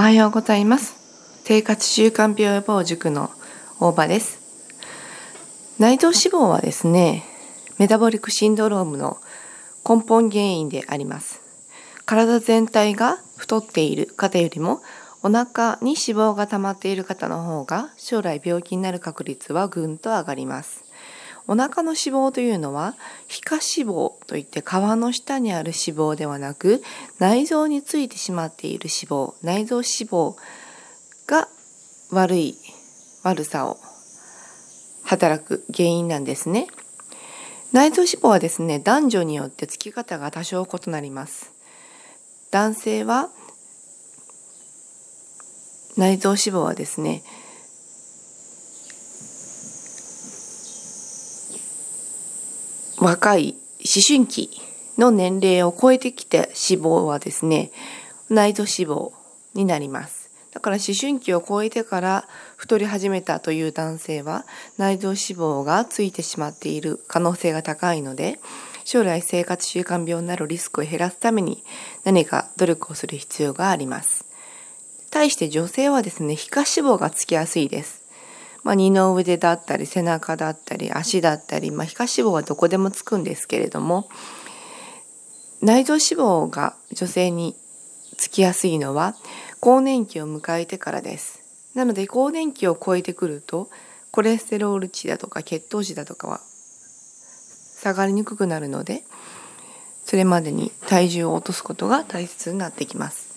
おはようございます。生活習慣病予防塾の大場です。内臓脂肪はですねメタボリックシンドロームの根本原因であります。体全体が太っている方よりもお腹に脂肪が溜まっている方の方が将来病気になる確率はぐんと上がります。お腹の脂肪というのは皮下脂肪といって皮の下にある脂肪ではなく内臓についてしまっている脂肪内臓脂肪が悪い悪さを働く原因なんですね。内臓脂肪はですね男女によってつき方が多少異なります。男性は内臓脂肪はですね若い思春期の年齢を超えてきて脂肪はですね内臓脂肪になります。だから思春期を超えてから太り始めたという男性は内臓脂肪がついてしまっている可能性が高いので将来生活習慣病になるリスクを減らすために何か努力をする必要があります。対して女性はですね皮下脂肪がつきやすいです。まあ、二の腕だったり背中だったり足だったり、まあ、皮下脂肪はどこでもつくんですけれども内臓脂肪が女性につきやすいのは更年期を迎えてからです。なので更年期を超えてくるとコレステロール値だとか血糖値だとかは下がりにくくなるのでそれまでに体重を落とすことが大切になってきます。